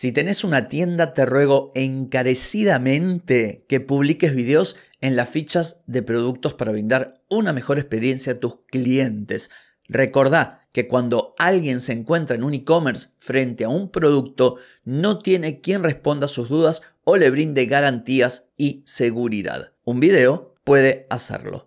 Si tenés una tienda, te ruego encarecidamente que publiques videos en las fichas de productos para brindar una mejor experiencia a tus clientes. Recordá que cuando alguien se encuentra en un e-commerce frente a un producto, no tiene quien responda a sus dudas o le brinde garantías y seguridad. Un video puede hacerlo.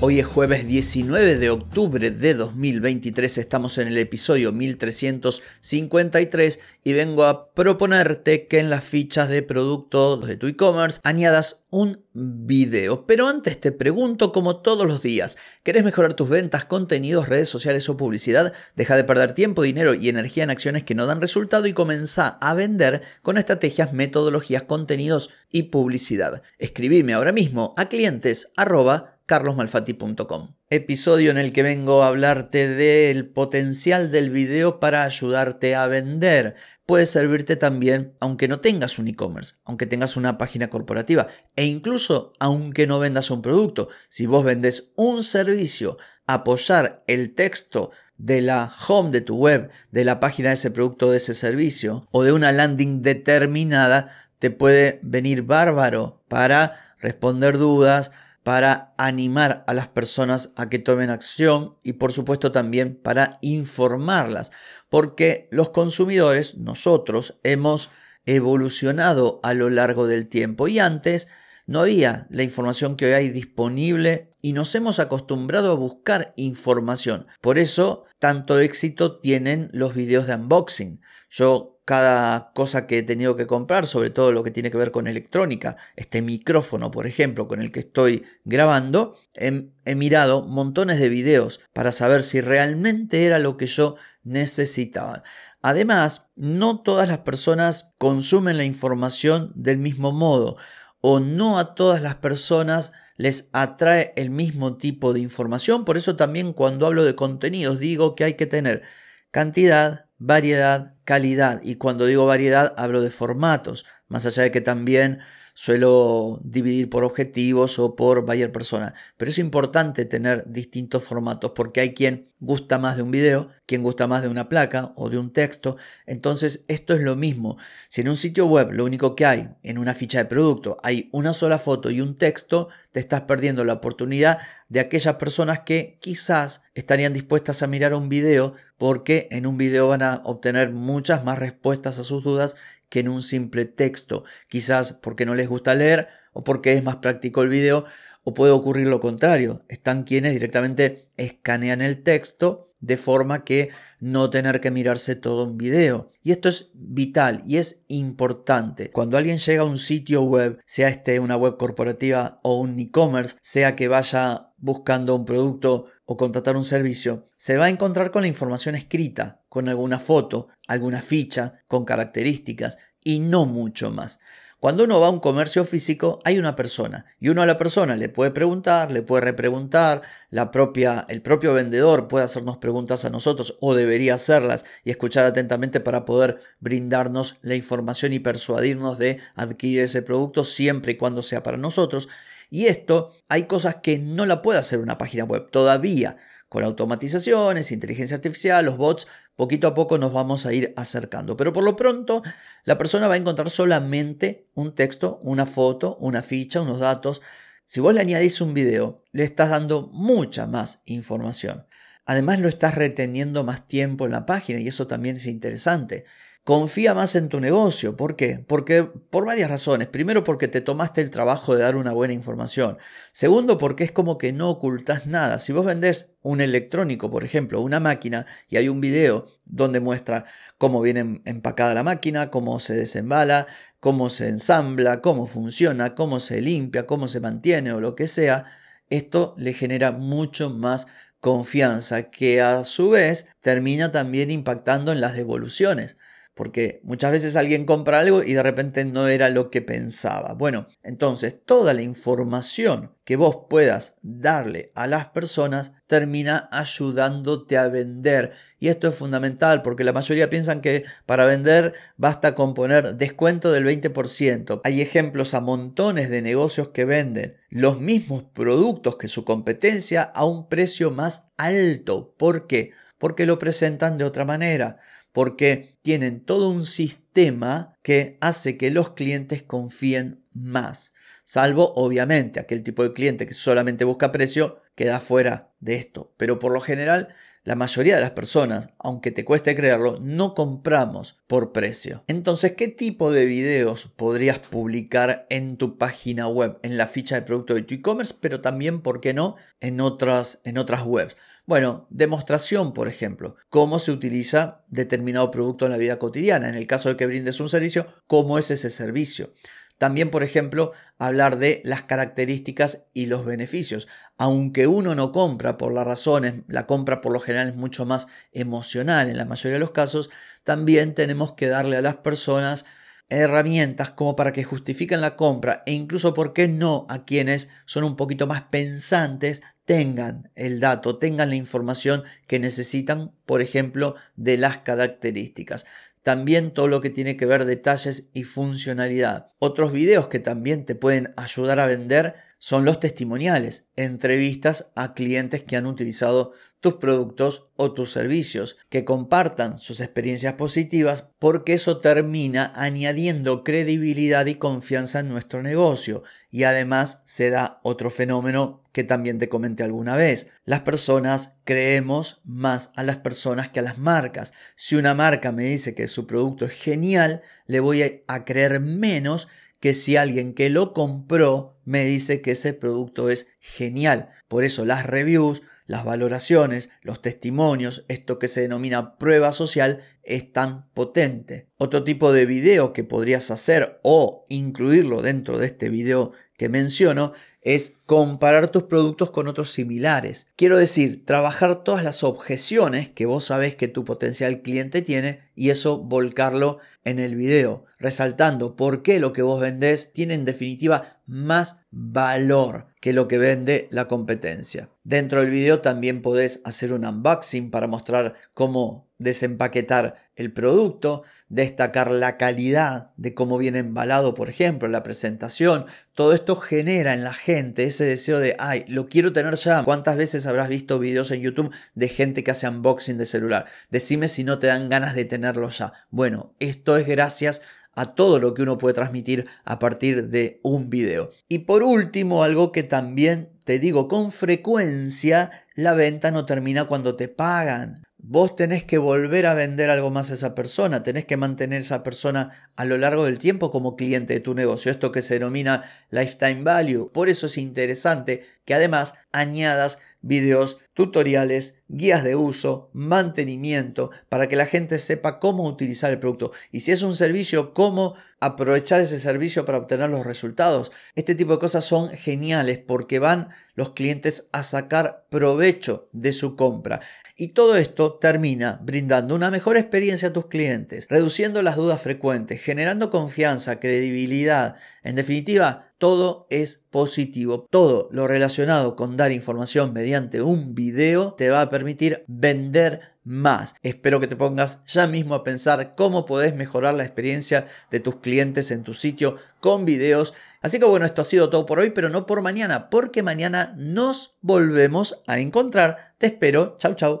Hoy es jueves 19 de octubre de 2023, estamos en el episodio 1353 y vengo a proponerte que en las fichas de productos de tu e-commerce añadas un video. Pero antes te pregunto como todos los días, ¿querés mejorar tus ventas, contenidos, redes sociales o publicidad? Deja de perder tiempo, dinero y energía en acciones que no dan resultado y comienza a vender con estrategias, metodologías, contenidos y publicidad. Escribime ahora mismo a clientes carlosmalfatti.com. Episodio en el que vengo a hablarte del potencial del video para ayudarte a vender. Puede servirte también aunque no tengas un e-commerce, aunque tengas una página corporativa e incluso aunque no vendas un producto. Si vos vendes un servicio, apoyar el texto de la home de tu web, de la página de ese producto, de ese servicio o de una landing determinada, te puede venir bárbaro para responder dudas, para animar a las personas a que tomen acción y por supuesto también para informarlas, porque los consumidores, nosotros, hemos evolucionado a lo largo del tiempo y antes no había la información que hoy hay disponible y nos hemos acostumbrado a buscar información. Por eso, tanto éxito tienen los videos de unboxing. Yo cada cosa que he tenido que comprar, sobre todo lo que tiene que ver con electrónica, este micrófono, por ejemplo, con el que estoy grabando, he, mirado montones de videos para saber si realmente era lo que yo necesitaba. Además, no todas las personas consumen la información del mismo modo o no a todas las personas les atrae el mismo tipo de información. Por eso también cuando hablo de contenidos digo que hay que tener cantidad, variedad, calidad. Y cuando digo variedad hablo de formatos, más allá de que también suelo dividir por objetivos o por buyer persona. Pero es importante tener distintos formatos porque hay quien gusta más de un video, quien gusta más de una placa o de un texto. Entonces esto es lo mismo. Si en un sitio web lo único que hay en una ficha de producto hay una sola foto y un texto, te estás perdiendo la oportunidad de aquellas personas que quizás estarían dispuestas a mirar un video porque en un video van a obtener muchas más respuestas a sus dudas que en un simple texto, quizás porque no les gusta leer o porque es más práctico el video, o puede ocurrir lo contrario, están quienes directamente escanean el texto de forma que no tener que mirarse todo un video. Y esto es vital y es importante. Cuando alguien llega a un sitio web, sea este una web corporativa o un e-commerce, sea que vaya buscando un producto o contratar un servicio, se va a encontrar con la información escrita, alguna foto, alguna ficha, con características y no mucho más. Cuando uno va a un comercio físico hay una persona y uno a la persona le puede preguntar, le puede repreguntar, la propia, el propio vendedor puede hacernos preguntas a nosotros o debería hacerlas y escuchar atentamente para poder brindarnos la información y persuadirnos de adquirir ese producto siempre y cuando sea para nosotros. Y esto hay cosas que no la puede hacer una página web todavía. Con automatizaciones, inteligencia artificial, los bots, poquito a poco nos vamos a ir acercando. Pero por lo pronto, la persona va a encontrar solamente un texto, una foto, una ficha, unos datos. Si vos le añadís un video, le estás dando mucha más información. Además lo estás reteniendo más tiempo en la página y eso también es interesante. Confía más en tu negocio. ¿Por qué? Porque por varias razones. Primero porque te tomaste el trabajo de dar una buena información. Segundo porque es como que no ocultas nada. Si vos vendés un electrónico, por ejemplo, una máquina, y hay un video donde muestra cómo viene empacada la máquina, cómo se desembala, cómo se ensambla, cómo funciona, cómo se limpia, cómo se mantiene o lo que sea, esto le genera mucho más confianza que a su vez termina también impactando en las devoluciones porque muchas veces alguien compra algo y de repente no era lo que pensaba. Bueno, entonces toda la información que vos puedas darle a las personas termina ayudándote a vender. Y esto es fundamental porque la mayoría piensan que para vender basta con poner descuento del 20%. Hay ejemplos a montones de negocios que venden los mismos productos que su competencia a un precio más alto. ¿Por qué? Porque lo presentan de otra manera porque tienen todo un sistema que hace que los clientes confíen más. Salvo, obviamente, aquel tipo de cliente que solamente busca precio queda fuera de esto. Pero por lo general, la mayoría de las personas, aunque te cueste creerlo, no compramos por precio. Entonces, ¿qué tipo de videos podrías publicar en tu página web, en la ficha de producto de tu e-commerce, pero también, ¿por qué no?, en otras, en otras webs? Bueno, demostración, por ejemplo, cómo se utiliza determinado producto en la vida cotidiana. En el caso de que brindes un servicio, cómo es ese servicio. También, por ejemplo, hablar de las características y los beneficios. Aunque uno no compra por las razones, la compra por lo general es mucho más emocional en la mayoría de los casos, también tenemos que darle a las personas herramientas como para que justifiquen la compra e incluso, ¿por qué no?, a quienes son un poquito más pensantes tengan el dato, tengan la información que necesitan, por ejemplo, de las características. También todo lo que tiene que ver detalles y funcionalidad. Otros videos que también te pueden ayudar a vender son los testimoniales, entrevistas a clientes que han utilizado tus productos o tus servicios, que compartan sus experiencias positivas porque eso termina añadiendo credibilidad y confianza en nuestro negocio. Y además se da otro fenómeno que también te comenté alguna vez. Las personas creemos más a las personas que a las marcas. Si una marca me dice que su producto es genial, le voy a creer menos que si alguien que lo compró me dice que ese producto es genial. Por eso las reviews, las valoraciones, los testimonios, esto que se denomina prueba social, es tan potente. Otro tipo de video que podrías hacer o incluirlo dentro de este video que menciono es comparar tus productos con otros similares. Quiero decir, trabajar todas las objeciones que vos sabés que tu potencial cliente tiene y eso volcarlo en el video, resaltando por qué lo que vos vendés tiene en definitiva más valor que lo que vende la competencia. Dentro del video también podés hacer un unboxing para mostrar cómo desempaquetar el producto, destacar la calidad de cómo viene embalado, por ejemplo, la presentación. Todo esto genera en la gente ese deseo de, ay, lo quiero tener ya. ¿Cuántas veces habrás visto videos en YouTube de gente que hace unboxing de celular? Decime si no te dan ganas de tenerlo ya. Bueno, esto es gracias a todo lo que uno puede transmitir a partir de un video. Y por último, algo que también te digo con frecuencia, la venta no termina cuando te pagan. Vos tenés que volver a vender algo más a esa persona, tenés que mantener a esa persona a lo largo del tiempo como cliente de tu negocio, esto que se denomina lifetime value. Por eso es interesante que además añadas videos, tutoriales, guías de uso, mantenimiento, para que la gente sepa cómo utilizar el producto. Y si es un servicio, cómo aprovechar ese servicio para obtener los resultados. Este tipo de cosas son geniales porque van los clientes a sacar provecho de su compra. Y todo esto termina brindando una mejor experiencia a tus clientes, reduciendo las dudas frecuentes, generando confianza, credibilidad. En definitiva, todo es positivo. Todo lo relacionado con dar información mediante un video te va a permitir vender más. Espero que te pongas ya mismo a pensar cómo podés mejorar la experiencia de tus clientes en tu sitio con videos. Así que bueno, esto ha sido todo por hoy, pero no por mañana, porque mañana nos volvemos a encontrar. Te espero. Chau, chau.